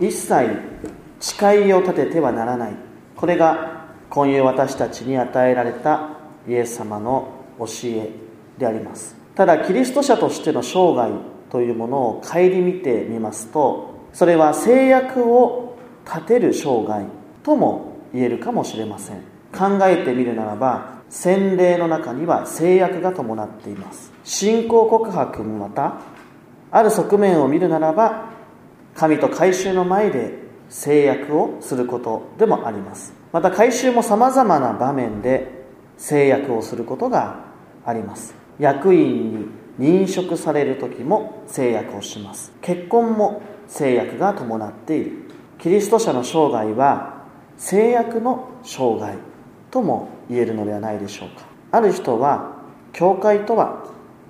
一切誓いを立ててはならない。これが今夜私たちに与えられたイエス様の教えであります。ただキリスト者としての生涯というものを顧みてみますとそれは制約を立てる生涯とも言えるかもしれません。考えてみるならば洗礼の中には制約が伴っています。信仰告白もまたある側面を見るならば神と改宗の前で制約をすることでもあります。また改宗もさまざまな場面で制約をすることがあります。役員に認職される時も制約をします。結婚も制約が伴っている。キリスト者の生涯は制約の生涯とも言えるのではないでしょうか。ある人は教会とは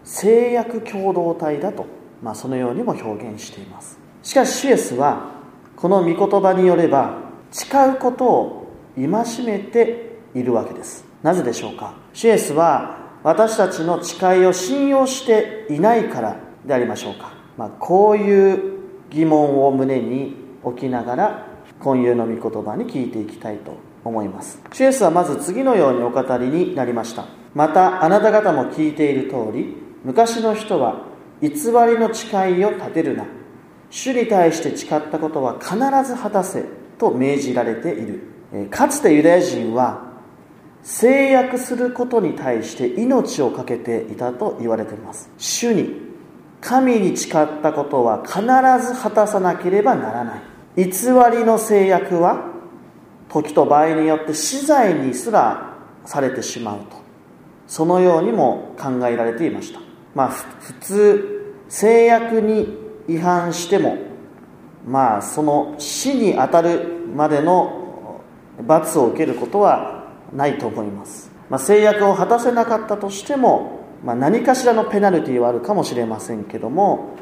制約共同体だと、まあ、そのようにも表現しています。しかしシエスはこの御言葉によれば誓うことを戒めているわけです。なぜでしょうか？シエスは私たちの誓いを信用していないからでありましょうか、まあ、こういう疑問を胸に置きながら今夕の御言葉に聞いていきたいと思います。シエスはまず次のようにお語りになりました。またあなた方も聞いている通り昔の人は偽りの誓いを立てるな。主に対して誓ったことは必ず果たせと命じられている。かつてユダヤ人は制約することに対して命を懸けていたと言われています。主に神に誓ったことは必ず果たさなければならない。偽りの制約は時と場合によって死罪にすらされてしまうと。そのようにも考えられていました。まあ普通制約に違反してもまあその死に当たるまでの罰を受けることはないと思います、まあ、制約を果たせなかったとしても、まあ、何かしらのペナルティはあるかもしれませんけども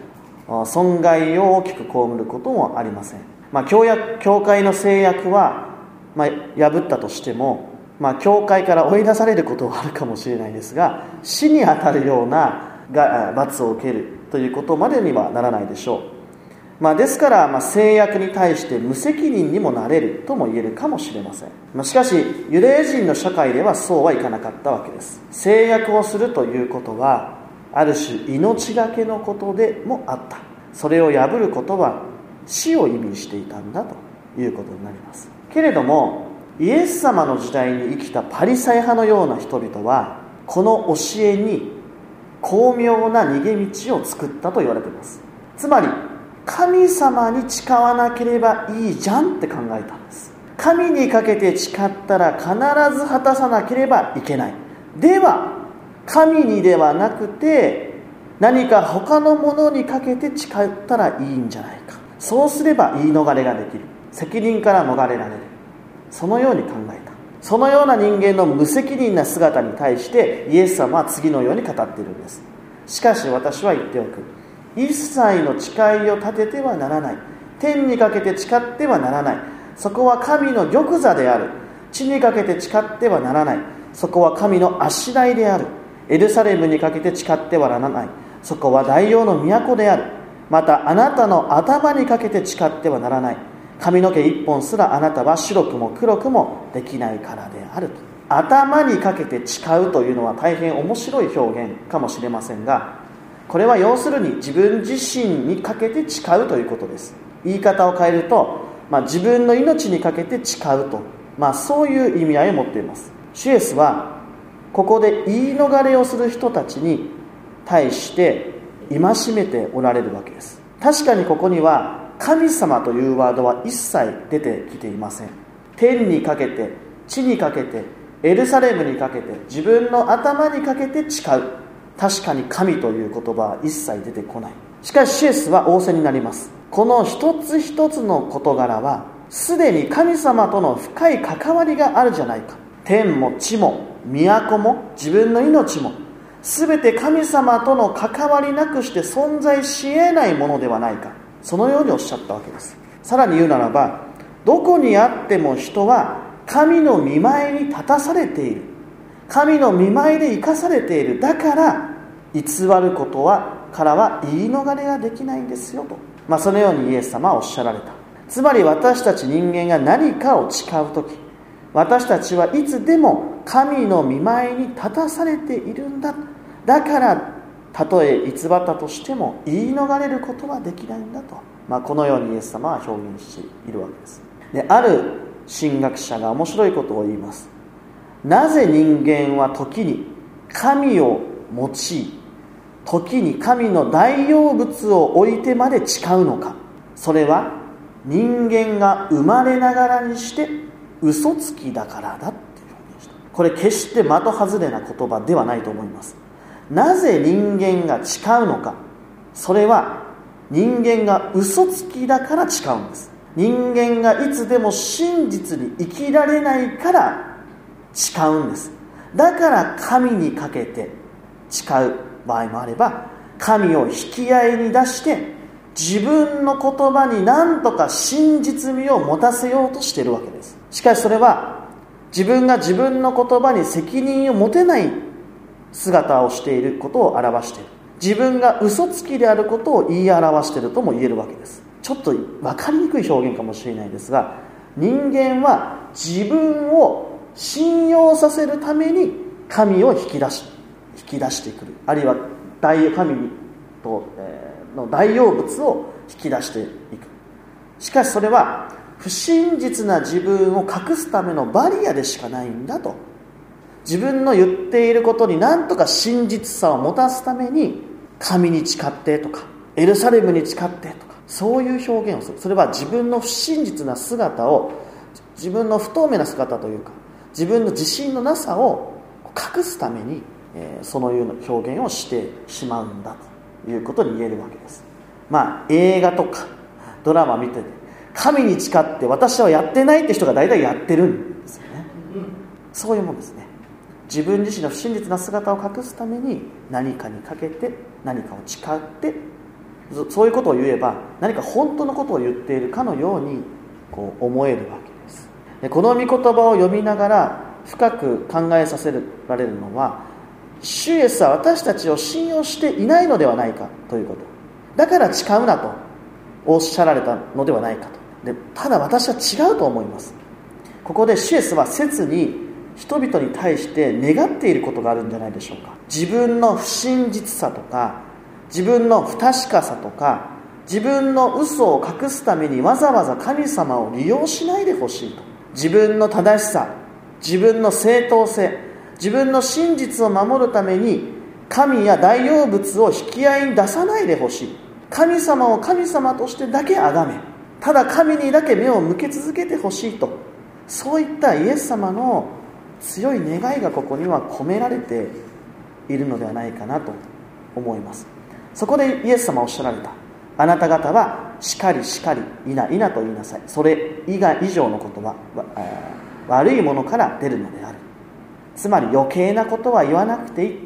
損害を大きく被ることもありません、まあ、教約教会の制約は、まあ、破ったとしても、まあ、教会から追い出されることはあるかもしれないですが死に当たるようなが罰を受けるということまでにはならないでしょう。まあ、ですから、ま、制約に対して無責任にもなれるとも言えるかもしれません、ま、しかしユダヤ人の社会ではそうはいかなかったわけです。制約をするということはある種命がけのことでもあった。それを破ることは死を意味していたんだということになります。けれどもイエス様の時代に生きたパリサイ派のような人々はこの教えに巧妙な逃げ道を作ったと言われています。つまり神様に誓わなければいいじゃんって考えたんです。神にかけて誓ったら必ず果たさなければいけない。では神にではなくて何か他のものにかけて誓ったらいいんじゃないか。そうすれば言い逃れができる。責任から逃れられる。そのように考えた。そのような人間の無責任な姿に対してイエス様は次のように語っているんです。しかし私は言っておく。一切の誓いを立ててはならない。天にかけて誓ってはならない。そこは神の玉座である。地にかけて誓ってはならない。そこは神のあしらいである。エルサレムにかけて誓ってはならない。そこは大王の都である。またあなたの頭にかけて誓ってはならない。髪の毛一本すらあなたは白くも黒くもできないからであると。頭にかけて誓うというのは大変面白い表現かもしれませんがこれは要するに自分自身にかけて誓うということです。言い方を変えると、まあ、自分の命にかけて誓うと、まあ、そういう意味合いを持っています。シュエスはここで言い逃れをする人たちに対して戒めておられるわけです。確かにここには神様というワードは一切出てきていません。天にかけて地にかけてエルサレムにかけて自分の頭にかけて誓う。確かに神という言葉は一切出てこない。しかしシエスは仰せになります。この一つ一つの事柄はすでに神様との深い関わりがあるじゃないか。天も地も都も自分の命も全て神様との関わりなくして存在し得ないものではないか。そのようにおっしゃったわけです。さらに言うならばどこにあっても人は神の見前に立たされている。神の見舞いで生かされている。だから偽ることはからは言い逃れができないんですよと、まあ、そのようにイエス様はおっしゃられた。つまり私たち人間が何かを誓う時私たちはいつでも神の見舞いに立たされているんだ。だからたとえ偽ったとしても言い逃れることはできないんだと、まあ、このようにイエス様は表現しているわけです。である神学者が面白いことを言います。なぜ人間は時に神を用い時に神の大用物を置いてまで誓うのか。それは人間が生まれながらにして嘘つきだからだっていう表現した。これ決して的外れな言葉ではないと思います。なぜ人間が誓うのか。それは人間が嘘つきだから誓うんです。人間がいつでも真実に生きられないから誓うんです。だから神にかけて誓う場合もあれば神を引き合いに出して自分の言葉に何とか真実味を持たせようとしているわけです。しかしそれは自分が自分の言葉に責任を持てない姿をしていることを表している。自分が嘘つきであることを言い表しているとも言えるわけです。ちょっと分かりにくい表現かもしれないですが人間は自分を信用させるために神を引き出し引き出してくる。あるいは大神と、え、の大用物を引き出していく。しかしそれは不真実な自分を隠すためのバリアでしかないんだと。自分の言っていることに何とか真実さを持たすために神に誓ってとかエルサレムに誓ってとかそういう表現をする。それは自分の不真実な姿を自分の不透明な姿というか自分の自信のなさを隠すために、えー、そのような表現をしてしまうんだということに言えるわけです。まあ映画とかドラマ見てて神に誓って私はやってないって人が大体やってるんですよね。そういうもんですね自分自身の不真実な姿を隠すために何かにかけて何かを誓ってそういうことを言えば何か本当のことを言っているかのようにこう思えるわけです。でこの御言葉を読みながら深く考えさせられるのは主イエスは私たちを信用していないのではないかということ。だから誓うなとおっしゃられたのではないかと。でただ私は違うと思います。ここで主イエスは切に人々に対して願っていることがあるんじゃないでしょうか。自分の不真実さとか自分の不確かさとか自分の嘘を隠すためにわざわざ神様を利用しないでほしいと。自分の正しさ自分の正当性自分の真実を守るために神や大用物を引き合いに出さないでほしい。神様を神様としてだけ崇めただ神にだけ目を向け続けてほしいと。そういったイエス様の強い願いがここには込められているのではないかなと思います。そこでイエス様おっしゃられた。あなた方はしかりしかりいないなと言いなさい。それ以外以上のことは悪いものから出るのである。つまり余計なことは言わなくていい。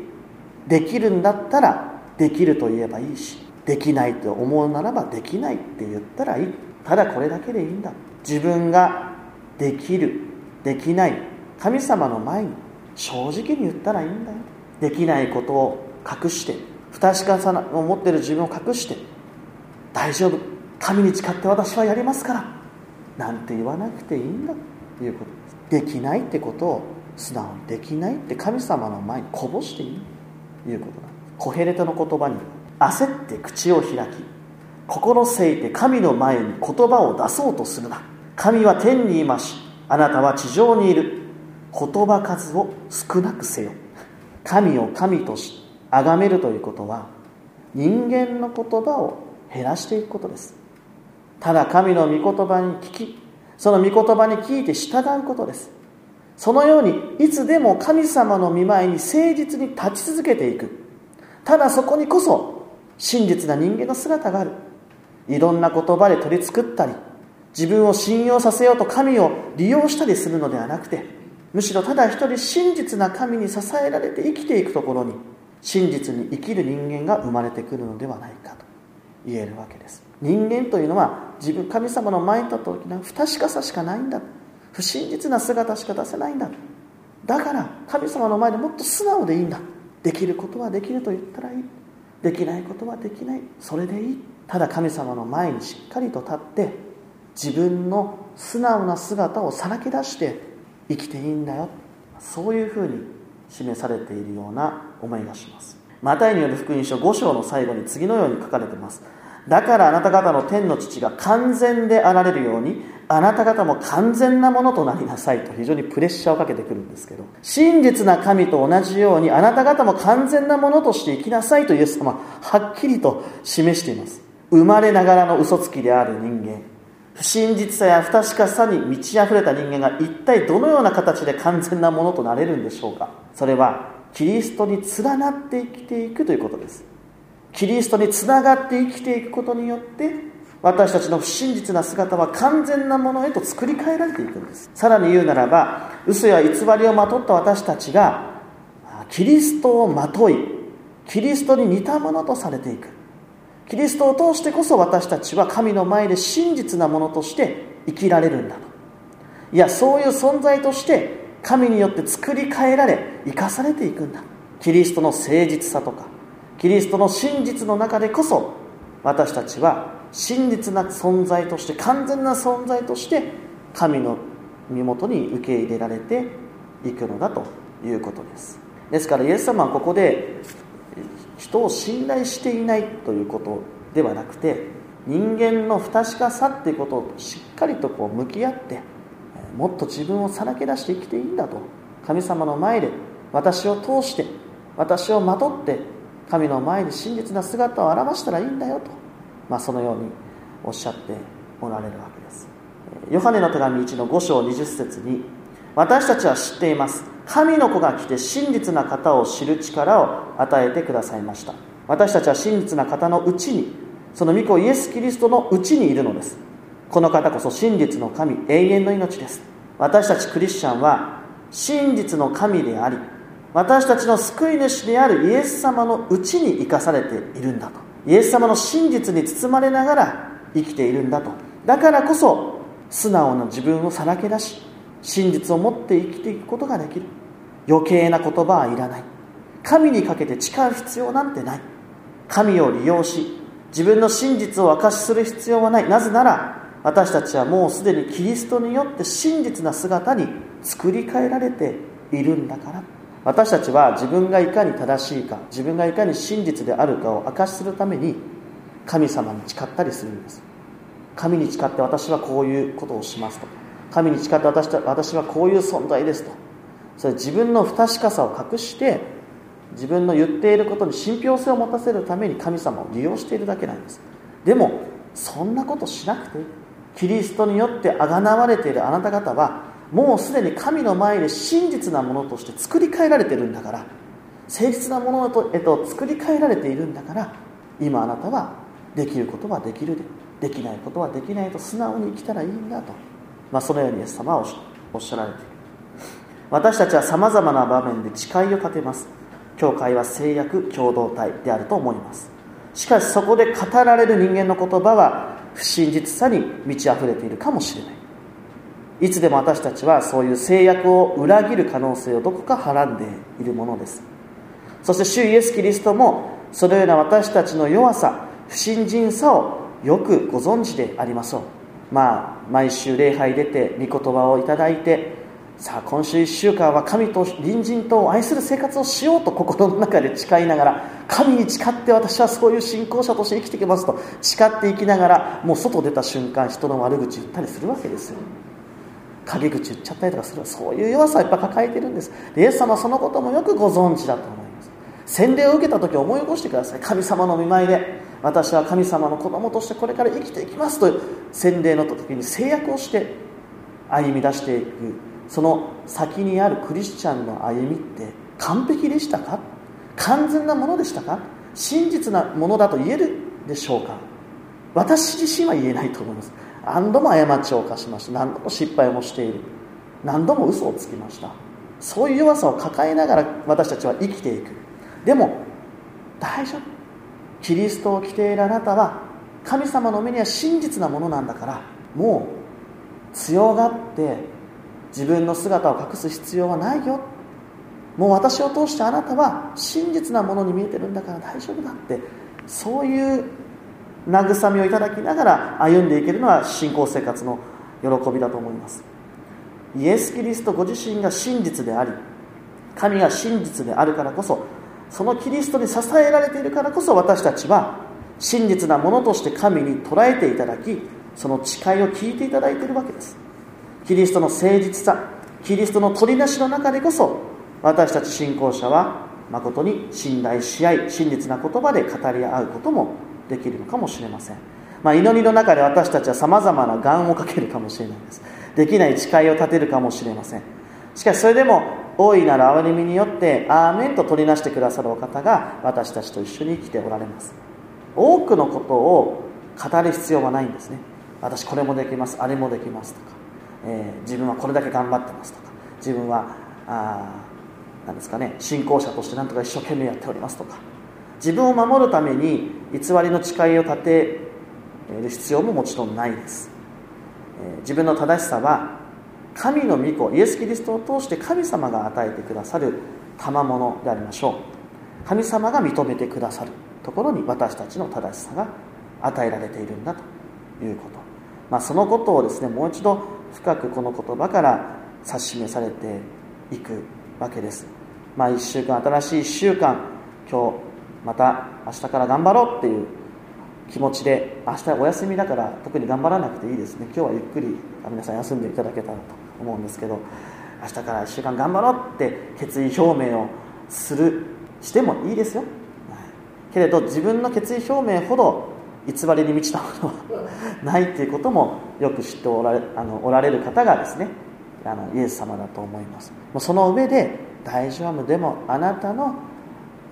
できるんだったらできると言えばいいしできないと思うならばできないって言ったらいい。ただこれだけでいいんだ。自分ができるできない神様の前に正直に言ったらいいんだよ。できないことを隠して不確かさを持っている自分を隠して大丈夫。神に誓って私はやりますから。なんて言わなくていいんだ。ということ。ですできないってことを素直にできないって神様の前にこぼしていい。ということなんですコヘレトの言葉に焦って口を開き心せいて神の前に言葉を出そうとするな。神は天にいましあなたは地上にいる。言葉数を少なくせよ。神を神とし崇めるということは人間の言葉を減らしていくことです。ただ神の御言葉に聞きその御言葉に聞いて従うことです。そのようにいつでも神様の見舞いに誠実に立ち続けていく。ただそこにこそ真実な人間の姿がある。いろんな言葉で取り作ったり自分を信用させようと神を利用したりするのではなくてむしろただ一人真実な神に支えられて生きていくところに真実に生きる人間が生まれてくるのではないかと言えるわけです。人間というのは自分神様の前に立った時には不確かさしかないんだ不真実な姿しか出せないんだだから神様の前でもっと素直でいいんだできることはできると言ったらいい。できないことはできない。それでいい。ただ神様の前にしっかりと立って自分の素直な姿をさらけ出して生きていいんだよ。そういうふうに示されているような思いがします。マタイによる福音書5章の最後に次のように書かれています。だからあなた方の天の父が完全であられるようにあなた方も完全なものとなりなさいと非常にプレッシャーをかけてくるんですけど真実な神と同じようにあなた方も完全なものとして生きなさいとイエス様ははっきりと示しています。生まれながらの嘘つきである人間不真実さや不確かさに満ち溢れた人間が一体どのような形で完全なものとなれるんでしょうか？それはキリストに連なって生きていくということです。キリストにつながって生きていくことによって私たちの不真実な姿は完全なものへと作り変えられていくんです。さらに言うならば嘘や偽りをまとった私たちがキリストをまといキリストに似たものとされていく。キリストを通してこそ私たちは神の前で真実なものとして生きられるんだと。いやそういう存在として神によって作り変えられ生かされていくんだ。キリストの誠実さとかキリストの真実の中でこそ私たちは真実な存在として完全な存在として神の身元に受け入れられていくのだということです。ですからイエス様はここで人を信頼していないということではなくて人間の不確かさっていうことをしっかりとこう向き合ってもっと自分をさらけ出して生きていいんだと。神様の前で私を通して私をまとって神の前に真実な姿を表したらいいんだよと、まあ、そのようにおっしゃっておられるわけです。ヨハネの手紙1の5章20節に私たちは知っています。神の子が来て真実な方を知る力を与えてくださいました。私たちは真実な方のうちにその御子イエス・キリストのうちにいるのです。この方こそ真実の神永遠の命です。私たちクリスチャンは真実の神であり私たちの救い主であるイエス様のうちに生かされているんだと。イエス様の真実に包まれながら生きているんだと。だからこそ素直な自分をさらけ出し真実を持って生きていくことができる。余計な言葉はいらない。神にかけて誓う必要なんてない。神を利用し自分の真実を明かしする必要はない。なぜなら私たちはもうすでにキリストによって真実な姿に作り変えられているんだから。私たちは自分がいかに正しいか自分がいかに真実であるかを明かしするために神様に誓ったりするんです。神に誓って私はこういうことをしますと。神に誓って私はこういう存在ですと。それ自分の不確かさを隠して自分の言っていることに信憑性を持たせるために神様を利用しているだけなんです。でもそんなことしなくていい。キリストによってあがなわれているあなた方はもうすでに神の前で真実なものとして作り変えられているんだから誠実なものへと作り変えられているんだから今あなたはできることはできるでできないことはできないと素直に生きたらいいんだと、まあ、そのようにイエス様はおっしゃられている私たちはさまざまな場面で誓いを立てます。教会は制約共同体であると思います。しかしそこで語られる人間の言葉は不真実さに満ち溢れているかもしれない。いつでも私たちはそういう制約を裏切る可能性をどこかはらんでいるものです。そして主イエス・キリストもそのような私たちの弱さ不信心さをよくご存知でありましょう。まあ毎週礼拝出て御言葉をいただいてさあ今週1週間は神と隣人と愛する生活をしようと心の中で誓いながら神に誓って私はそういう信仰者として生きてきますと誓っていきながらもう外出た瞬間人の悪口言ったりするわけですよ。陰口言っちゃったりとかする。そういう弱さをやっぱ抱えてるんです。イエス様はそのこともよくご存知だと思います。洗礼を受けた時思い起こしてください。神様の見舞いで私は神様の子供としてこれから生きていきますと洗礼の時に制約をして歩み出していく。その先にあるクリスチャンの歩みって完璧でしたか？完全なものでしたか？真実なものだと言えるでしょうか？私自身は言えないと思います。何度も過ちを犯しました。何度も失敗もしている。何度も嘘をつきました。そういう弱さを抱えながら私たちは生きていく。でも大丈夫。キリストを着ているあなたは神様の目には真実なものなんだからもう強がって自分の姿を隠す必要はないよ。もう私を通してあなたは真実なものに見えてるんだから大丈夫だって。そういう慰めをいただきながら歩んでいけるのは信仰生活の喜びだと思います。イエス・キリストご自身が真実であり神が真実であるからこそそのキリストに支えられているからこそ私たちは真実なものとして神に捉えていただきその誓いを聞いていただいているわけです。キリストの誠実さキリストの取りなしの中でこそ私たち信仰者は誠に信頼し合い真実な言葉で語り合うこともできるのかもしれません、まあ、祈りの中で私たちはさまざまな願をかけるかもしれないです。できない誓いを立てるかもしれません。しかしそれでも大いなる憐れみによってアーメンと取りなしてくださるお方が私たちと一緒に生きておられます。多くのことを語る必要はないんですね。私これもできますあれもできますとか、えー、自分はこれだけ頑張ってますとか自分はあなんですかね信仰者として何とか一生懸命やっておりますとか自分を守るために偽りの誓いを立てる必要ももちろんないです、えー、自分の正しさは神の御子イエス・キリストを通して神様が与えてくださる賜物でありましょう。神様が認めてくださるところに私たちの正しさが与えられているんだということ、まあ、そのことをですねもう一度深くこの言葉から指し示されていくわけです、まあ、1週間新しい1週間今日また明日から頑張ろうっていう気持ちで明日お休みだから特に頑張らなくていいですね。今日はゆっくり皆さん休んでいただけたらと思うんですけど明日から1週間頑張ろうって決意表明をするしてもいいですよ。けれど自分の決意表明ほど偽りに満ちたものはないということもよく知っておられ あのおられる方がですねあのイエス様だと思います。もうその上で大丈夫でもあなたの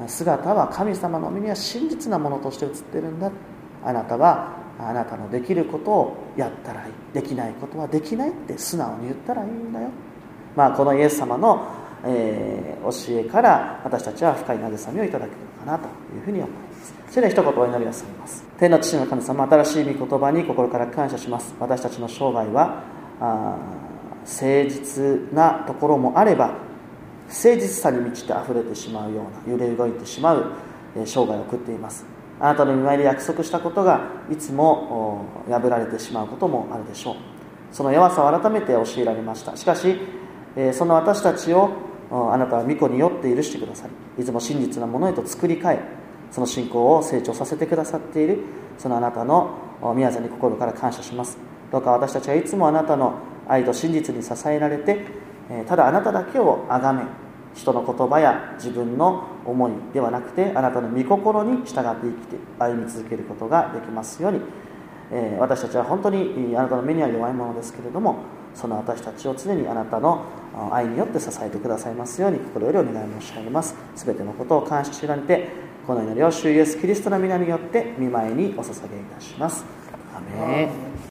姿は神様の目には真実なものとして映ってるんだ。あなたはあなたのできることをやったらいい。できないことはできないって素直に言ったらいいんだよ。まあこのイエス様の、え、教えから私たちは深い慰めをいただけるのかなというふうに思います。それでは一言お祈りをされます。天の父の神様新しい御言葉に心から感謝します。私たちの生涯はあ誠実なところもあれば不誠実さに満ちて溢れてしまうような揺れ動いてしまう生涯を送っています。あなたの見舞いで約束したことがいつも破られてしまうこともあるでしょう。その弱さを改めて教えられました。しかしその私たちをあなたは御子によって許してくださりいつも真実なものへと作り変えその信仰を成長させてくださっているそのあなたの宮座に心から感謝します。どうか私たちはいつもあなたの愛と真実に支えられてただあなただけを崇め人の言葉や自分の思いではなくてあなたの御心に従って生きて歩み続けることができますように、え私たちは本当にあなたの目には弱いものですけれどもその私たちを常にあなたの愛によって支えてくださいますように心よりお願い申し上げます。全てのことを感謝しられてこの祈りを主イエスキリストの皆によって見舞いにお捧げいたします。アメ